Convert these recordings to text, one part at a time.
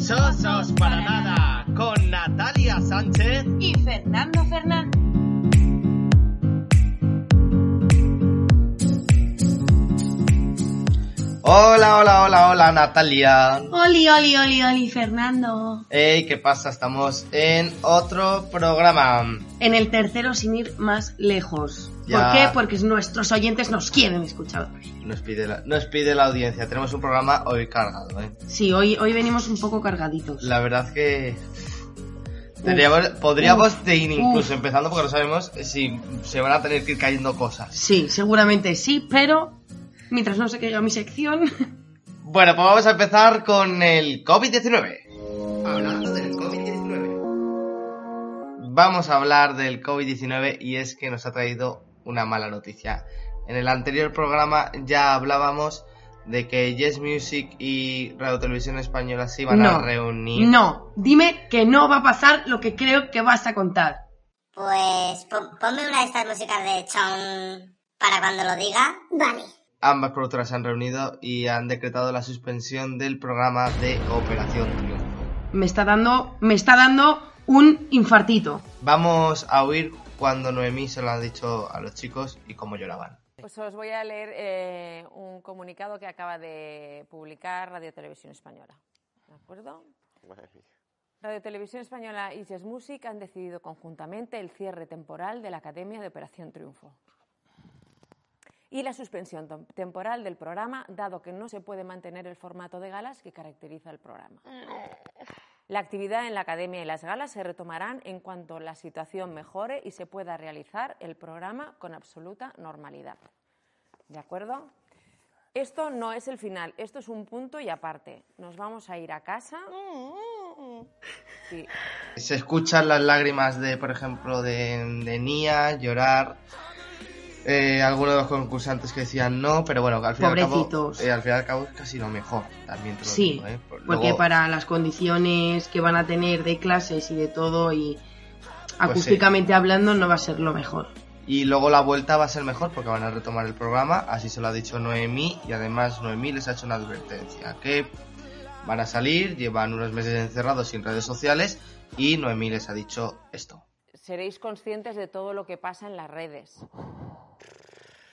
Sosos para nada con Natalia Sánchez y Fernando Fernández. Hola, hola, hola, hola Natalia. Oli, oli, oli, oli, Fernando. Hey, ¿qué pasa? Estamos en otro programa. En el tercero sin ir más lejos. Ya. ¿Por qué? Porque nuestros oyentes nos quieren escuchar. Nos pide, la, nos pide la audiencia. Tenemos un programa hoy cargado, ¿eh? Sí, hoy, hoy venimos un poco cargaditos. La verdad que... Podríamos uf, ir incluso uf. empezando porque no sabemos si se van a tener que ir cayendo cosas. Sí, seguramente sí, pero mientras no se caiga mi sección... Bueno, pues vamos a empezar con el COVID-19. Hablando del COVID-19. Vamos a hablar del COVID-19 y es que nos ha traído una mala noticia. En el anterior programa ya hablábamos de que Yes Music y Radio Televisión Española se iban a reunir. no, dime que no va a pasar lo que creo que vas a contar. Pues pon- ponme una de estas músicas de Chong para cuando lo diga. Vale. Ambas productoras se han reunido y han decretado la suspensión del programa de Operación Triunfo. Me está dando, me está dando un infartito. Vamos a oír cuando Noemí se lo ha dicho a los chicos y cómo lloraban. Pues os voy a leer eh, un comunicado que acaba de publicar Radio Televisión Española. ¿De acuerdo? Radio Televisión Española y Jazz Music han decidido conjuntamente el cierre temporal de la Academia de Operación Triunfo y la suspensión tem- temporal del programa, dado que no se puede mantener el formato de galas que caracteriza el programa. La actividad en la academia y las galas se retomarán en cuanto la situación mejore y se pueda realizar el programa con absoluta normalidad. ¿De acuerdo? Esto no es el final, esto es un punto y aparte. Nos vamos a ir a casa. Sí. Se escuchan las lágrimas de, por ejemplo, de, de Nia llorar. Eh, algunos de los concursantes que decían no, pero bueno, al fin y al cabo, Pobrecitos. eh, al fin y al cabo es casi lo mejor. También te lo Sí, digo, ¿eh? Por- porque luego- para las condiciones que van a tener de clases y de todo y Pues acústicamente hablando no va a ser lo mejor. Y luego la vuelta va a ser mejor porque van a retomar el programa, así se lo ha dicho Noemí y además Noemí les ha hecho una advertencia, que van a salir, llevan unos meses encerrados sin redes sociales y Noemí les ha dicho esto. Seréis conscientes de todo lo que pasa en las redes.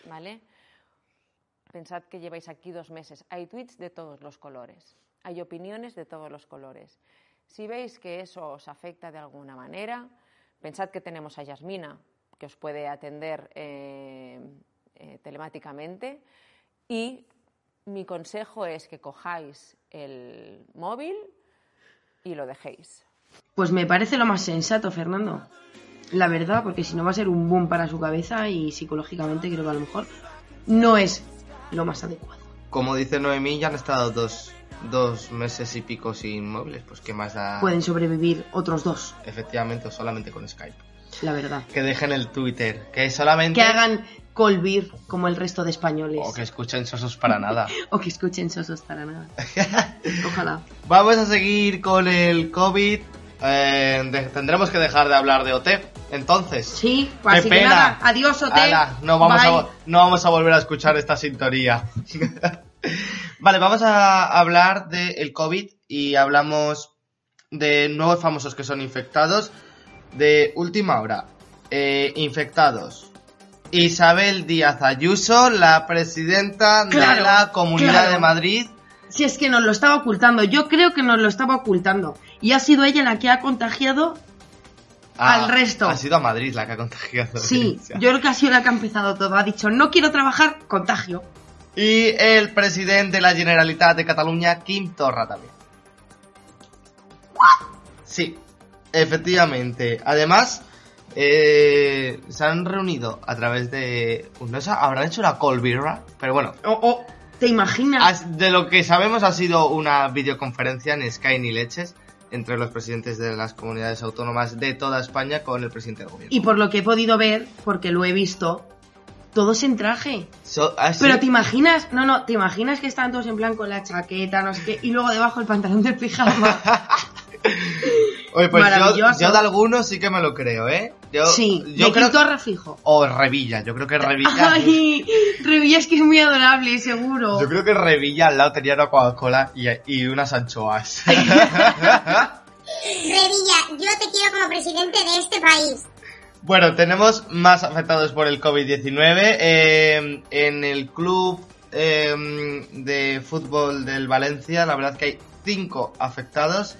¿Vale? Pensad que lleváis aquí dos meses. Hay tweets de todos los colores. Hay opiniones de todos los colores. Si veis que eso os afecta de alguna manera, pensad que tenemos a Yasmina, que os puede atender eh, eh, telemáticamente. Y mi consejo es que cojáis el móvil y lo dejéis. Pues me parece lo más sensato, Fernando. La verdad, porque si no va a ser un boom para su cabeza y psicológicamente creo que a lo mejor no es lo más adecuado. Como dice Noemí, ya han estado dos, dos meses y pico sin móviles, pues qué más da Pueden sobrevivir otros dos, efectivamente o solamente con Skype. la verdad. Que dejen el Twitter, que solamente... Que hagan colbir como el resto de españoles. O que escuchen sosos para nada. O que escuchen sosos para nada. Ojalá. Vamos a seguir con el COVID. Eh, de- tendremos que dejar de hablar de OT. Entonces, Sí, qué así que pena. nada. Adiós. Ala, no, vamos a, Bye. vo- no vamos a volver a escuchar esta sintonía. vale, vamos a hablar del COVID y hablamos de nuevos famosos que son infectados. De última hora, eh, infectados. Isabel Díaz Ayuso, la presidenta de la Comunidad claro. de Madrid. Si es que nos lo estaba ocultando, yo creo que nos lo estaba ocultando. Y ha sido ella la que ha contagiado. Al resto. Ah, Ha sido a Madrid la que ha contagiado. Sí, yo creo que ha sido la que ha empezado todo. Ha dicho, no quiero trabajar, contagio. Y el presidente de la Generalitat de Cataluña, Quim Torra también. Sí, efectivamente. Además, eh, se han reunido a través de... No sé, habrán hecho una colbirra, pero bueno, O, o ¿Te imaginas? De lo que sabemos ha sido una videoconferencia en Sky ni leches entre los presidentes de las comunidades autónomas de toda España con el presidente del gobierno. Y por lo que he podido ver, porque lo he visto, todos en traje. So- ah, sí. Pero te imaginas, no, no, te imaginas que están todos en plan con la chaqueta, no sé qué, y luego debajo el pantalón del pijama. Oye, pues yo, yo de algunos sí que me lo creo, ¿eh? Yo, sí, yo de creo Quito a Refijo. O Revilla, yo creo que Revilla. Ay, Revilla es que es muy adorable, seguro. Yo creo que Revilla al lado tenía una Coca-Cola y, y unas anchoas. Revilla, yo te quiero como presidente de este país. Bueno, tenemos más afectados por el COVID-19. eh, en el club eh, de fútbol del Valencia, la verdad que hay cinco afectados.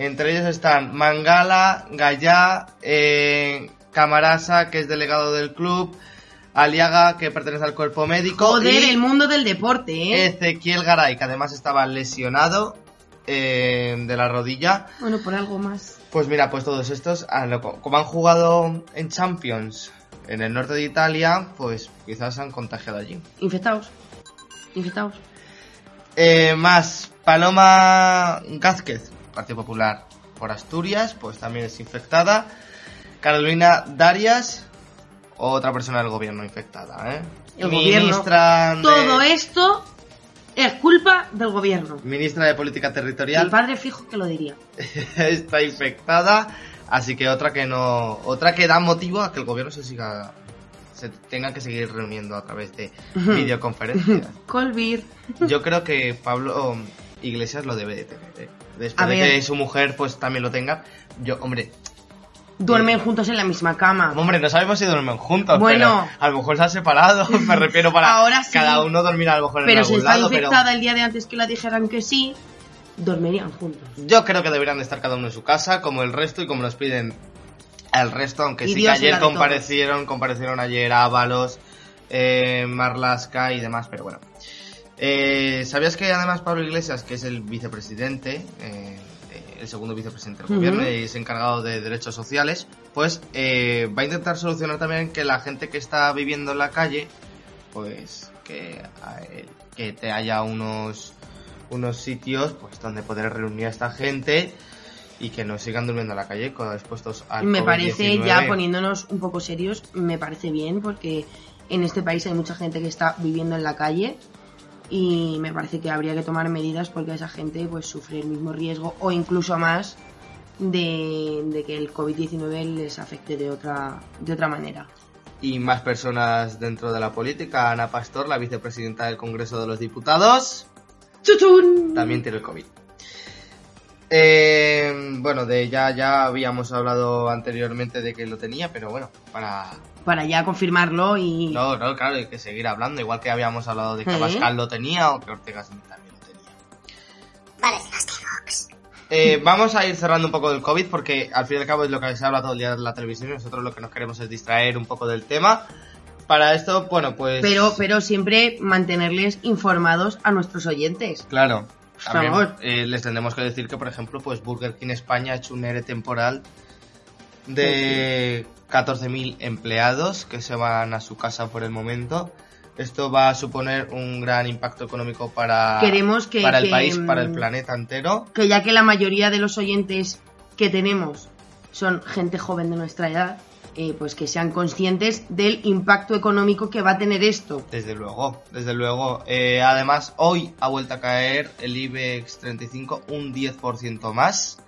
Entre ellos están Mangala, Gallá, eh, Camarasa, que es delegado del club, Aliaga, que pertenece al cuerpo médico, Joder, y el mundo del deporte, ¿eh? Ezequiel Garay, que además estaba lesionado eh, de la rodilla. Bueno, por algo más. Pues mira, pues todos estos, ah, como han jugado en Champions en el norte de Italia, pues quizás se han contagiado allí. Infectados. Infectados. Eh, más, Paloma Gázquez, Partido Popular por Asturias, pues también es infectada. Carolina Darias, otra persona del gobierno infectada, ¿eh? El gobierno. De, Todo esto es culpa del gobierno. Ministra de Política Mi Territorial padre fijo que lo diría. está infectada, así que otra que no, otra que da motivo a que el gobierno se siga, se tenga que seguir reuniendo a través de videoconferencias. Colbir. Yo creo que Pablo Iglesias lo debe de tener, ¿eh? Después de que su mujer pues también lo tenga. Yo, hombre, Duermen juntos en la misma cama. hombre, no sabemos si duermen juntos, Bueno. pero a lo mejor se han separado, me refiero para Ahora sí. cada uno dormir a lo mejor Pero en si algún está lado, infectada el día de antes que la dijeran que sí, dormirían juntos. pero yo creo que deberían de estar cada uno en su casa, como el resto y como nos piden el resto, aunque Y sí que ayer comparecieron, comparecieron ayer Ábalos, eh, Marlaska y demás, pero bueno. Eh, ¿Sabías que además Pablo Iglesias, que es el vicepresidente, eh, el segundo vicepresidente del gobierno y es encargado de derechos sociales, pues eh, va a intentar solucionar también que la gente que está viviendo en la calle, pues que, eh, que te haya unos, unos sitios pues donde poder reunir a esta gente y que no sigan durmiendo en la calle expuestos al me parece, ya COVID-19. poniéndonos un poco serios, me parece bien porque en este país hay mucha gente que está viviendo en la calle y me parece que habría que tomar medidas porque esa gente pues sufre el mismo riesgo o incluso más de, de que el COVID-19 les afecte de otra, de otra manera. y más personas dentro de la política. Ana Pastor, la vicepresidenta del Congreso de los Diputados, ¡Chuchún! también tiene el COVID. Eh, bueno, de ella ya habíamos hablado anteriormente de que lo tenía, pero bueno, para... Para ya confirmarlo y... No, no, claro, hay que seguir hablando, igual que habíamos hablado de que ¿Eh? Abascal lo tenía o que Ortega Smith también lo tenía. Vale, los de Vox. Eh, vamos a ir cerrando un poco del COVID porque al fin y al cabo es lo que se habla todo el día en la televisión y nosotros lo que nos queremos es distraer un poco del tema. Para esto, bueno, pues... Pero, pero siempre mantenerles informados a nuestros oyentes. Claro. Por También, favor. eh, les tendremos que decir que, por ejemplo, pues Burger King España ha hecho un ERE temporal de 14.000 empleados que se van a su casa por el momento. Esto va a suponer un gran impacto económico para, Queremos que- para el que, país, para el mm, planeta entero. que ya que la mayoría de los oyentes que tenemos son gente joven de nuestra edad, eh, pues que sean conscientes del impacto económico que va a tener esto. Desde luego, desde luego. Eh, además, hoy ha vuelto a caer el IBEX 35 un 10% más.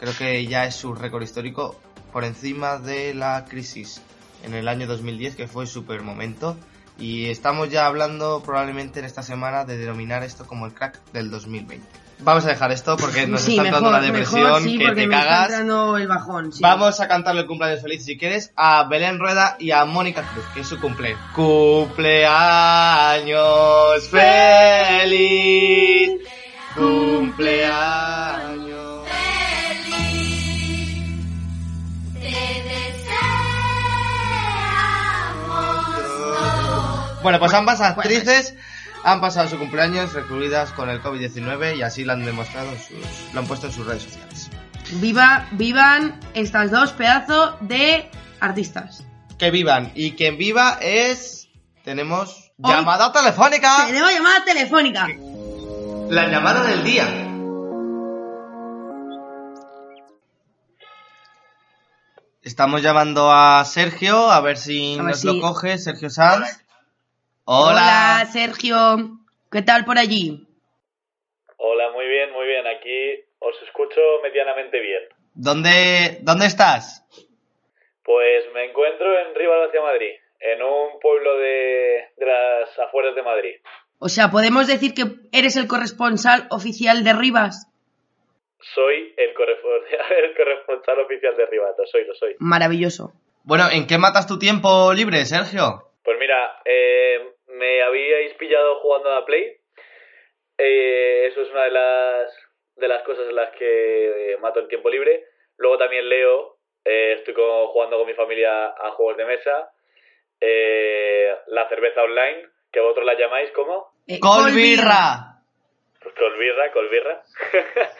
Creo que ya es su récord histórico por encima de la crisis en el año 2010, que fue super momento. Y estamos ya hablando probablemente en esta semana de denominar esto como el crack del 2020. Vamos a dejar esto porque nos sí, está entrando una depresión mejor sí, que te me cagas. entrando el bajón. sí. Vamos a cantarle el cumpleaños feliz si quieres a Belén Rueda y a Mónica Cruz, que es su cumple. Cumpleaños feliz. Cumpleaños. Bueno, pues ambas actrices han pasado su cumpleaños recluidas con el COVID-19 y así lo han demostrado, en sus, lo han puesto en sus redes sociales. Viva, vivan estas dos pedazos de artistas. Que vivan y quien viva es tenemos ¡Llamada telefónica! Tenemos llamada telefónica. La llamada del día. Estamos llamando a Sergio, a ver si A ver nos si- lo coge, Sergio Sanz. Hola, Hola. Sergio. ¿Qué tal por allí? Hola, muy bien, muy bien. Aquí os escucho medianamente bien. ¿Dónde, ¿Dónde estás? Pues me encuentro en Rivas hacia Madrid, en un pueblo de, de las afueras de Madrid. O sea, ¿podemos decir que eres el corresponsal oficial de Rivas? Soy el, correspon- el corresponsal oficial de Rivas, lo soy, lo soy. Maravilloso. Bueno, ¿en qué matas tu tiempo libre, Sergio? Pues mira, eh, me habíais pillado jugando a la Play. Eh, eso es una de las, de las cosas en las que eh, mato el tiempo libre. Luego también leo, eh, estoy con- jugando con mi familia a juegos de mesa. Eh, la cerveza online, que vosotros la llamáis como Eh, ¡Colbirra! pues colbirra, colbirra.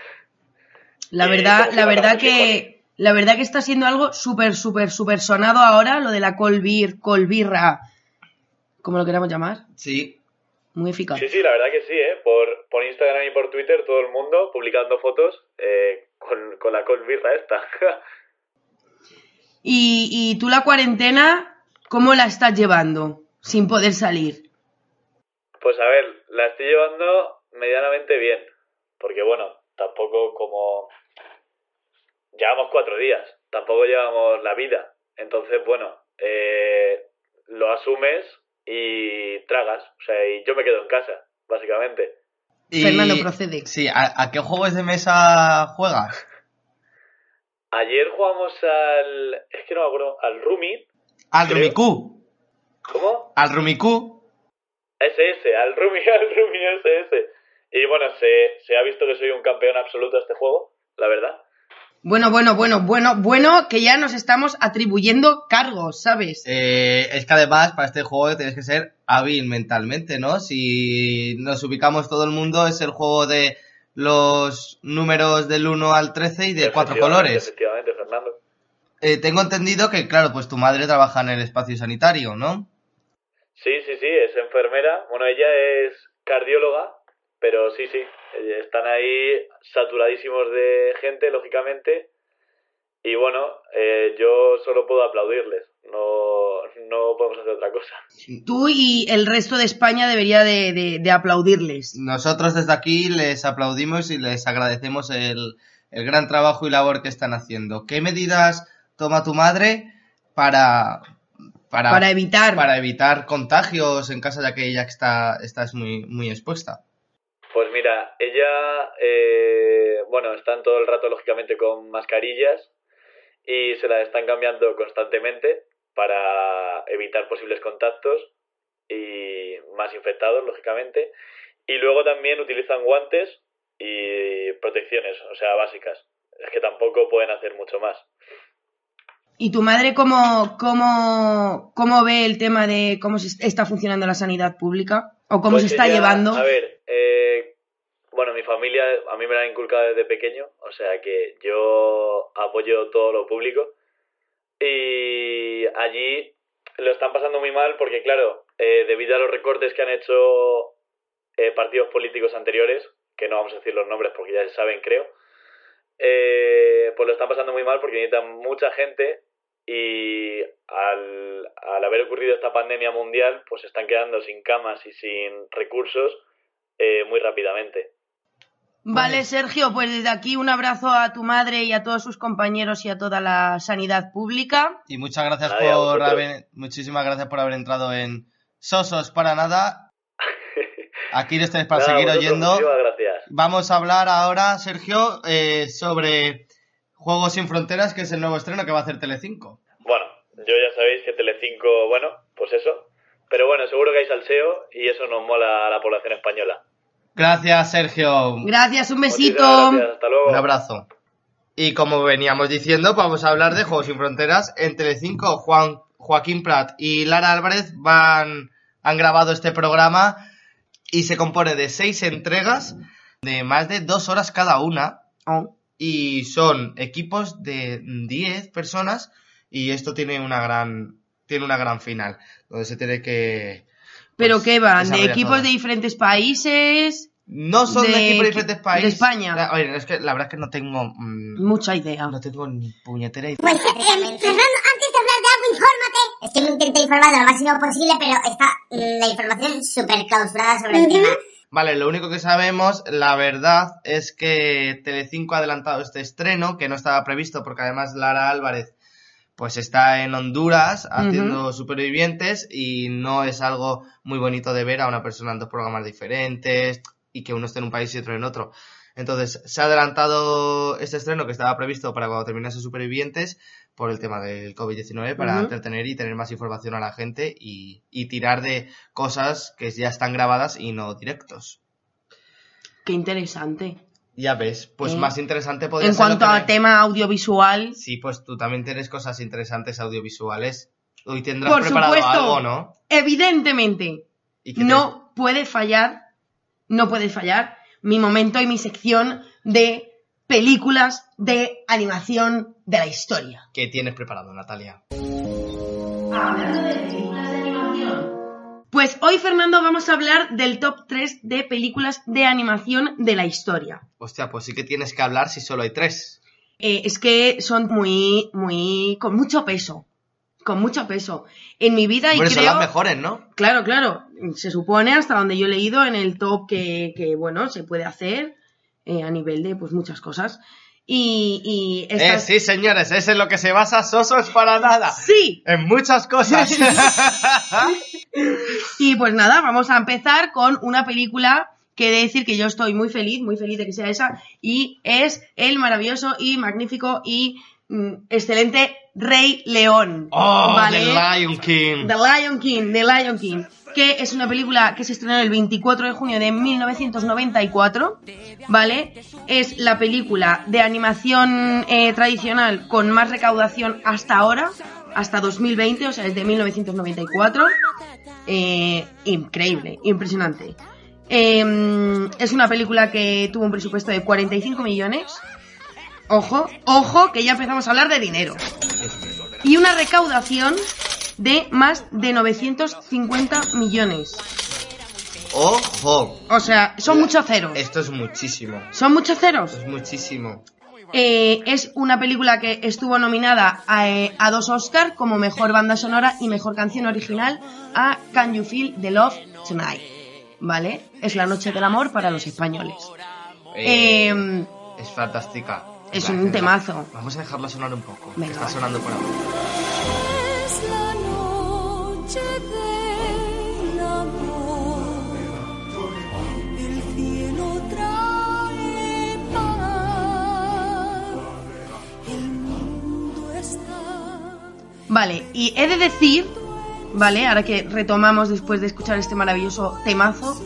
La verdad, la verdad matamos que la verdad que está siendo algo súper, súper, súper sonado ahora, lo de la colbir, colbirra, como lo queramos llamar. Sí. Muy eficaz. Sí, sí, la verdad que sí, ¿eh? Por, por Instagram y por Twitter todo el mundo publicando fotos eh, con, con la colbirra esta. Y, y tú la cuarentena, ¿cómo la estás llevando? Sin poder salir. Pues a ver, la estoy llevando medianamente bien. Porque bueno, tampoco como... Llevamos cuatro días, tampoco llevamos la vida. Entonces, bueno, eh, lo asumes y tragas. O sea, y yo me quedo en casa, básicamente. Y- Fernando, procede. Sí, ¿a, a qué juegos de mesa juegas? Ayer jugamos al... Es que no me acuerdo, al Rumi. Al Creo. Rumicú. ¿Cómo? Al Rumicú. SS, al Rumi, al Rumi SS. Y bueno, se, se ha visto que soy un campeón absoluto de este juego, la verdad. Bueno, bueno, bueno, bueno, bueno, que ya nos estamos atribuyendo cargos, ¿sabes? Eh, es que además para este juego tienes que ser hábil mentalmente, ¿no? Si nos ubicamos todo el mundo, es el juego de los números del 1 al 13 y de cuatro colores. Efectivamente, Fernando. Eh, tengo entendido que, claro, pues tu madre trabaja en el espacio sanitario, ¿no? Sí, sí, sí, es enfermera. Bueno, ella es cardióloga, pero sí, sí, eh, están ahí saturadísimos de gente, lógicamente. Y bueno, eh, yo solo puedo aplaudirles, no, no podemos hacer otra cosa. Tú y el resto de España debería de, de- de aplaudirles. Nosotros desde aquí les aplaudimos y les agradecemos el, el gran trabajo y labor que están haciendo. ¿Qué medidas toma tu madre para, para, Para evitar. para evitar contagios en caso de que ella está, estás muy, muy expuesta? Pues mira, ella, eh, bueno, están todo el rato lógicamente con mascarillas y se las están cambiando constantemente para evitar posibles contactos y más infectados, lógicamente. Y luego también utilizan guantes y protecciones, o sea, básicas. Es que tampoco pueden hacer mucho más. ¿Y tu madre cómo, cómo, cómo ve el tema de cómo se está funcionando la sanidad pública? ¿O cómo Pues se está ella, llevando? A ver, bueno, mi familia a mí me la ha inculcado desde pequeño, o sea que yo apoyo todo lo público. Y allí lo están pasando muy mal porque, claro, eh, debido a los recortes que han hecho eh, partidos políticos anteriores, que no vamos a decir los nombres porque ya se saben, creo, eh, pues lo están pasando muy mal porque necesitan mucha gente y al, al haber ocurrido esta pandemia mundial, pues se están quedando sin camas y sin recursos eh, muy rápidamente. Vale, Sergio, pues desde aquí un abrazo a tu madre y a todos sus compañeros y a toda la sanidad pública. Y muchas gracias por haber, muchísimas gracias por haber entrado en Sosos para nada. Aquí les tenéis para Nada, seguir oyendo. Vamos a hablar ahora, Sergio, eh, sobre Juegos sin Fronteras, que es el nuevo estreno que va a hacer Telecinco. Bueno, yo ya sabéis que Telecinco, bueno, pues eso. Pero bueno, seguro que hay salseo y eso nos mola a la población española. Gracias, Sergio. Gracias, un besito. Muchísimas gracias, hasta luego. Un abrazo. Y como veníamos diciendo, vamos a hablar de Juegos sin Fronteras. En Telecinco, Juan, Joaquín Prat y Lara Álvarez van, han grabado este programa y se compone de seis entregas de más de dos horas cada una. Oh. Y son equipos de 10 personas y esto tiene una gran, tiene una gran final, donde se tiene que, ¿Pero pues, qué van? ¿De equipos de diferentes países? No son de, de- equipos de diferentes de países. España. La, oye, es que la verdad es que no tengo. mm, Mucha idea. no tengo ni puñetera idea. Pues, eh, Fernando, antes de hablar de algo, infórmate. Es que me intento informar lo máximo posible, pero está mm, la información súper clausurada sobre el tema. Vale, lo único que sabemos, la verdad, es que Telecinco ha adelantado este estreno, que no estaba previsto porque además Lara Álvarez pues está en Honduras haciendo supervivientes y no es algo muy bonito de ver a una persona en dos programas diferentes y que uno esté en un país y otro en otro. Entonces, se ha adelantado este estreno que estaba previsto para cuando terminase Supervivientes por el tema del COVID-19 para entretener y tener más información a la gente y, y tirar de cosas que ya están grabadas y no directos. Qué interesante. Ya ves, pues Eh, más interesante podría En ser cuanto a tema audiovisual, Sí, pues tú también tienes cosas interesantes audiovisuales. Hoy tendrás por preparado supuesto, algo, ¿no? evidentemente, ¿Y qué te- no puede fallar, no puede fallar mi momento y mi sección de películas de animación de la historia. ¿Qué tienes preparado, Natalia? Hablando de películas de animación. Pues hoy, Fernando, vamos a hablar del top 3 de películas de animación de la historia. Hostia, pues sí que tienes que hablar si solo hay tres. Eh, es que son muy, muy, con mucho peso. Con mucho peso. En mi vida, y Bueno, son creo. las mejores, ¿no? Claro, claro. Se supone, hasta donde yo he leído, en el top que, que, bueno, se puede hacer eh, a nivel de pues muchas cosas. Y, y Eh, sí, señores, ese es lo que se basa Soso es para nada. Sí. En muchas cosas. Y pues nada, vamos a empezar con una película que he de decir que yo estoy muy feliz, muy feliz de que sea esa, y es el maravilloso y magnífico y mm, excelente Rey León. oh, ¿vale? The Lion King. The Lion King, The Lion King, que es una película que se estrenó el 24 de junio de 1994, ¿vale? Es la película de animación eh, tradicional con más recaudación hasta ahora, hasta 2020, o sea, desde 1994. Eh, increíble, impresionante. Eh, es una película que tuvo un presupuesto de 45 millones. Ojo, ojo, que ya empezamos a hablar de dinero y una recaudación de más de 950 millones. Ojo. O sea, son muchos ceros. Esto es muchísimo. Son muchos ceros. Es muchísimo. Eh, es una película que estuvo nominada a, eh, a dos Oscars como mejor banda sonora y mejor canción original a Can You Feel the Love Tonight. ¿Vale? Es la noche del amor para los españoles. Eh, Eh, es fantástica. es un temazo. Vamos a dejarla sonar un poco. Venga, está sonando por ahora. Vale, y he de decir, ¿vale? Ahora que retomamos después de escuchar este maravilloso temazo,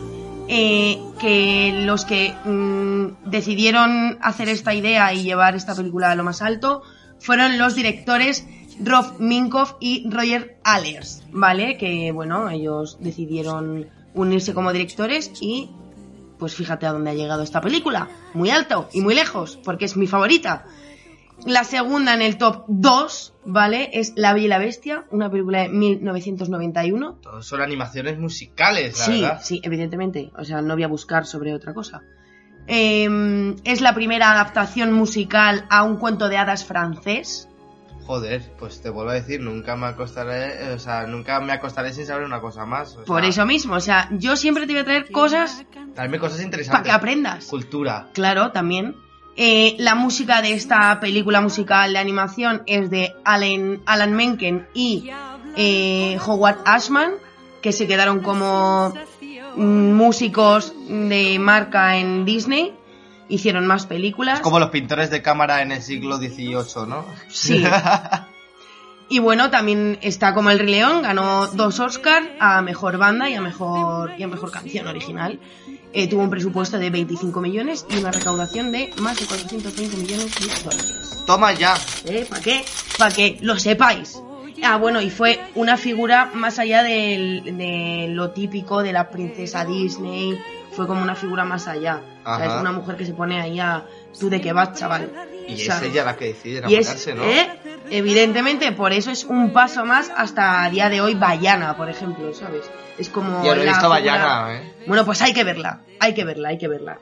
eh, que los que mm, decidieron hacer esta idea y llevar esta película a lo más alto fueron los directores Rob Minkoff y Roger Allers, ¿vale? Que, bueno, ellos decidieron unirse como directores y pues fíjate a dónde ha llegado esta película. Muy alto y muy lejos, porque es mi favorita. La segunda en el top 2, ¿vale? Es La Bella y la Bestia, una película de 1991. Todos son animaciones musicales, la Sí, verdad. sí, evidentemente. O sea, no voy a buscar sobre otra cosa. Eh, es la primera adaptación musical a un cuento de hadas francés. Joder, pues te vuelvo a decir, nunca me acostaré, o sea, nunca me acostaré sin saber una cosa más. o Por sea, eso mismo, o sea, yo siempre te voy a traer cosas Traerme cosas para interesantes. que aprendas. Cultura. Claro, también. Eh, la música de esta película musical de animación es de Alan, Alan Menken y eh, Howard Ashman, que se quedaron como mm, músicos de marca en Disney. Hicieron más películas. Como los pintores de cámara en el siglo XVIII, ¿no? Sí. Y bueno, también está como El Rey León, ganó dos Oscars a mejor banda y a mejor, y a mejor canción original. Eh, tuvo un presupuesto de 25 millones y una recaudación de más de 420 millones de dólares. Toma ya. ¿Eh? ¿Para qué? Para que lo sepáis. Ah, bueno, y fue una figura más allá del- de lo típico de la princesa Disney. Fue como una figura más allá. O sea, Ajá. es una mujer que se pone ahí a... ¿Tú de qué vas, chaval? Y es ella la que decide enamorarse, ¿no? ¿eh? evidentemente, por eso es un paso más hasta a día de hoy Bayana, por ejemplo, ¿sabes? Es como. Yo no he visto figura- Bayana, ¿eh? Bueno, pues hay que verla, hay que verla, hay que verla.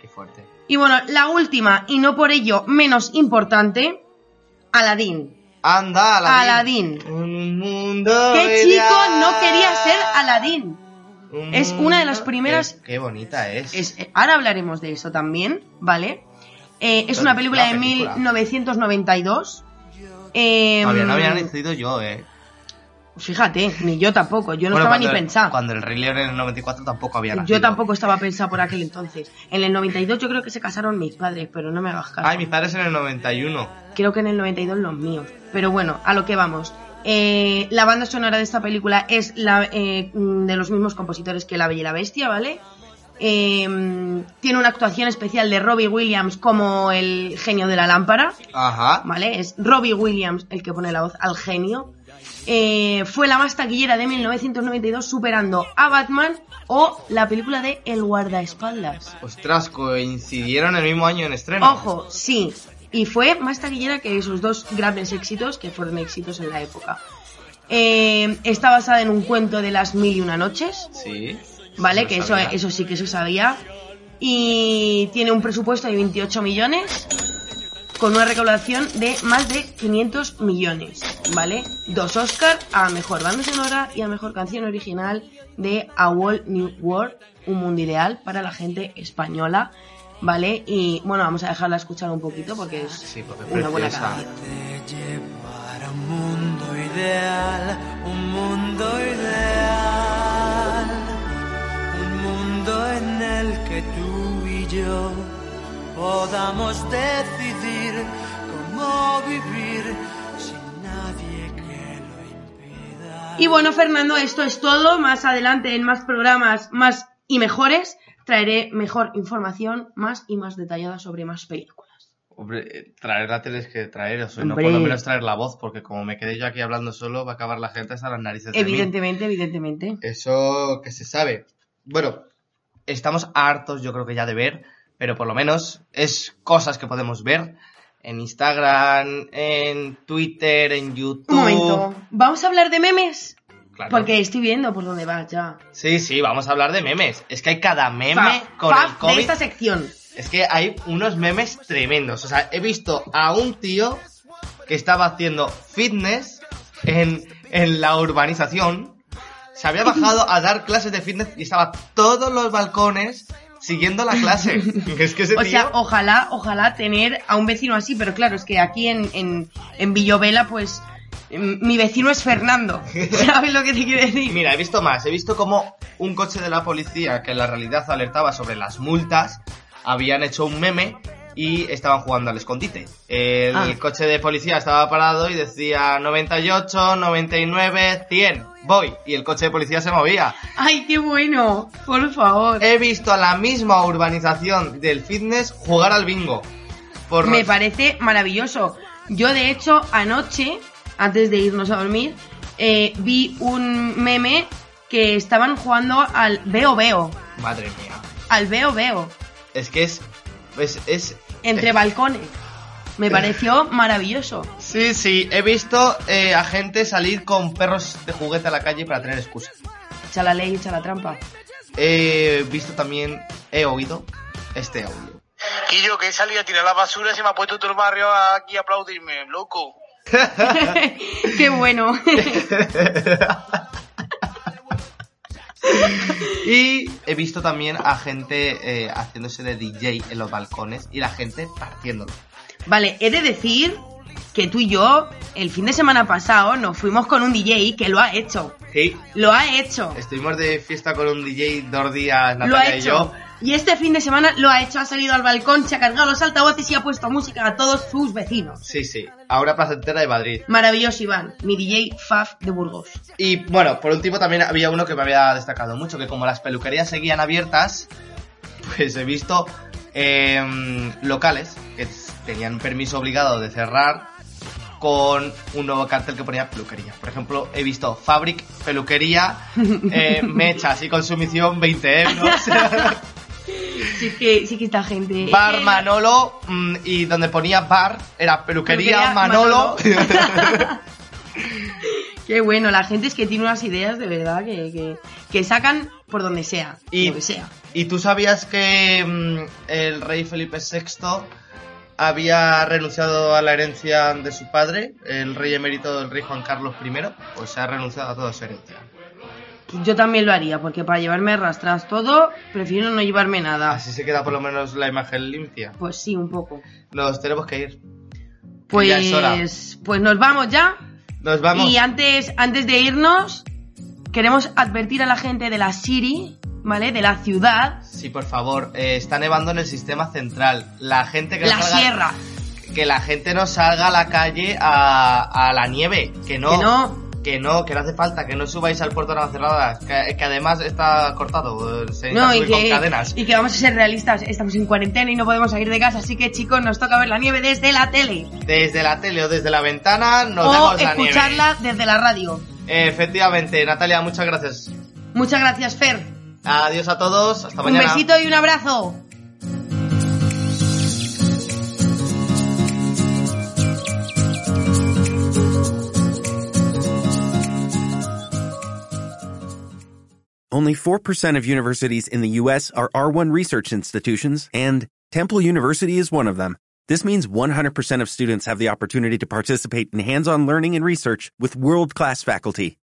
Qué fuerte. Y bueno, la última, y no por ello menos importante, Aladdin. Anda, Aladín. Un mundo ¿Qué chico ideal. no quería ser Aladdin? Un Es una de las primeras- Qué, qué bonita es. Es- eh, ahora hablaremos de eso también, ¿vale? Eh, es una película la de película. 1992. Eh, Todavía no había nacido yo, ¿eh? Fíjate, ni yo tampoco, yo no Bueno, estaba ni pensada. Cuando el Rey León en el 94 tampoco había nacido. Yo tampoco estaba pensada por aquel entonces. En el 92 yo creo que se casaron mis padres, pero no me hagas caso. Ay, mis padres en el 91. Creo que en el 92 los míos. Pero bueno, a lo que vamos. Eh, la banda sonora de esta película es la, eh, de los mismos compositores que La Bella y la Bestia, ¿vale? Eh, tiene una actuación especial de Robbie Williams como el genio de la lámpara, Ajá. ¿vale? Es Robbie Williams el que pone la voz al genio. Eh, fue la más taquillera de 1992, superando a Batman o la película de El guardaespaldas. Ostras, coincidieron el mismo año en estreno. Ojo, sí. Y fue más taquillera que sus dos grandes éxitos, que fueron éxitos en la época. Eh, está basada en un cuento de las mil y una noches, Sí. ¿Vale? que eso, sabía. eso sí que se sabía. Y tiene un presupuesto de 28 millones, con una recaudación de más de 500 millones, ¿vale? Dos Oscar a Mejor Banda Sonora y a Mejor Canción Original de A World New World, un mundo ideal para la gente española, ¿vale? Y bueno, vamos a dejarla escuchar un poquito porque es Sí, porque es una buena canción. Te llevar a un mundo ideal, un mundo ideal, podamos decidir cómo vivir sin nadie que lo impida. Y bueno, Fernando, esto es todo. Más adelante, en más programas, más y mejores, traeré mejor información, más y más detallada sobre más películas. Hombre, eh, traer la tele es que traer, o sea, no Hombre. por lo menos traer la voz, porque como me quedé yo aquí hablando solo, va a acabar la gente hasta las narices de mí. Evidentemente, evidentemente. Eso que se sabe. Bueno, estamos hartos, yo creo que ya de ver, pero por lo menos es cosas que podemos ver en Instagram, en Twitter, en YouTube. Un momento. ¿Vamos a hablar de memes? Claro. Porque estoy viendo por dónde vas ya. Sí, sí, vamos a hablar de memes. Es que hay cada meme con el COVID. de esta sección. Es que hay unos memes tremendos. O sea, he visto a un tío que estaba haciendo fitness en, en la urbanización. Se había bajado a dar clases de fitness y estaba todos los balcones siguiendo la clase. es que ese O tío... sea, ojalá, ojalá tener a un vecino así, pero claro, es que aquí en, en, en Villovela, pues, mm, mi vecino es Fernando. ¿Sabes lo que te quiero decir? Mira, he visto más. He visto como un coche de la policía que en la realidad alertaba sobre las multas habían hecho un meme y estaban jugando al escondite. El Ah. coche de policía estaba parado y decía 98, 99, 100, voy. Y el coche de policía se movía. ¡Ay, qué bueno! Por favor. He visto a la misma urbanización del fitness jugar al bingo. Por Me parece maravilloso. Yo, de hecho, anoche, antes de irnos a dormir, eh, vi un meme que estaban jugando al Veo Veo. Madre mía. Al Veo Veo. Es que es... Es... es Entre balcones. Me pareció maravilloso. Sí, sí, he visto eh, a gente salir con perros de juguete a la calle para tener excusa. Echa la ley, echa la trampa. He visto también, he oído este audio. Quillo, que he salido a tirar la basura y se me ha puesto todo el barrio aquí a aplaudirme, loco. qué bueno. Y he visto también a gente eh, haciéndose de DJ en los balcones y la gente partiéndolo. vale, he de decir que tú y yo, el fin de semana pasado, nos fuimos con un DJ que lo ha hecho. Sí, Lo ha hecho. estuvimos de fiesta con un DJ dos días, lo ha Natalia y yo. Y este fin de semana lo ha hecho, ha salido al balcón, se ha cargado los altavoces y ha puesto música a todos sus vecinos. Sí, sí, ahora placentera de Madrid. Maravilloso, Iván, mi DJ Faf de Burgos. Y bueno, por último también había uno que me había destacado mucho, que como las peluquerías seguían abiertas, pues he visto em, locales que tenían permiso obligado de cerrar con un nuevo cartel que ponía peluquería. Por ejemplo, he visto Fabric, peluquería, eh, mechas y consumición 20 euros. Sí que, sí que esta gente. Bar Manolo mm, y donde ponía bar era peluquería, Peluquería Manolo. Qué bueno, la gente es que tiene unas ideas de verdad que, que, que sacan por donde sea. Y- Lo que sea. ¿Y tú sabías que mm, el rey Felipe VI había renunciado a la herencia de su padre, el rey emérito del rey Juan Carlos I? Pues se ha renunciado a toda su herencia. Yo también lo haría, porque para llevarme arrastras todo, prefiero no llevarme nada. Así se queda por lo menos la imagen limpia. Pues sí, un poco. Nos tenemos que ir. ya es hora. Pues, pues nos vamos ya. Nos vamos. Y antes, antes de irnos, queremos advertir a la gente de la City, ¿vale? De la ciudad, Sí, por favor, eh, está nevando en el sistema central. La gente que no la salga- sierra. que la gente no salga a la calle a, a la nieve, que no, Que no. que no, que no hace falta, que no subáis al puerto de Navacerrada, que, que además está cortado, eh, se No, y con que, cadenas. y que vamos a ser realistas, estamos en cuarentena y no podemos salir de casa, así que chicos, nos toca ver la nieve desde la tele. Desde la tele o desde la ventana nos o vemos la nieve. escucharla desde la radio. Efectivamente, Natalia, muchas gracias. Muchas gracias, Fer. Adiós a todos, hasta Un mañana. besito y un abrazo. Only 4% of universities in the U.S. are R1 research institutions, and Temple University is one of them. This means 100% of students have the opportunity to participate in hands-on learning and research with world-class faculty.